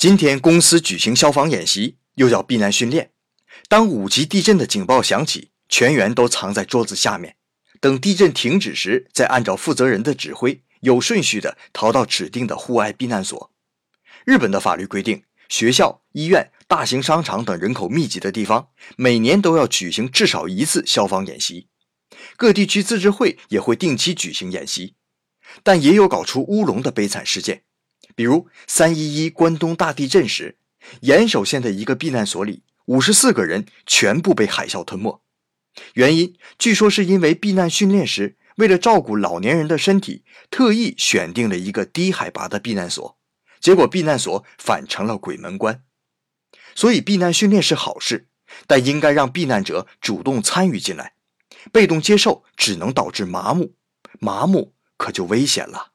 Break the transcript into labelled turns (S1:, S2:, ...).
S1: 今天公司举行消防演习，又叫避难训练。当五级地震的警报响起，全员都藏在桌子下面，等地震停止时，再按照负责人的指挥，有顺序的逃到指定的户外避难所。日本的法律规定，学校、医院、大型商场等人口密集的地方，每年都要举行至少一次消防演习。各地区自治会也会定期举行演习，但也有搞出乌龙的悲惨事件。比如三一一关东大地震时，岩手县的一个避难所里，五十四个人全部被海啸吞没。原因据说是因为避难训练时，为了照顾老年人的身体，特意选定了一个低海拔的避难所，结果避难所反成了鬼门关。所以避难训练是好事，但应该让避难者主动参与进来，被动接受只能导致麻木，麻木可就危险了。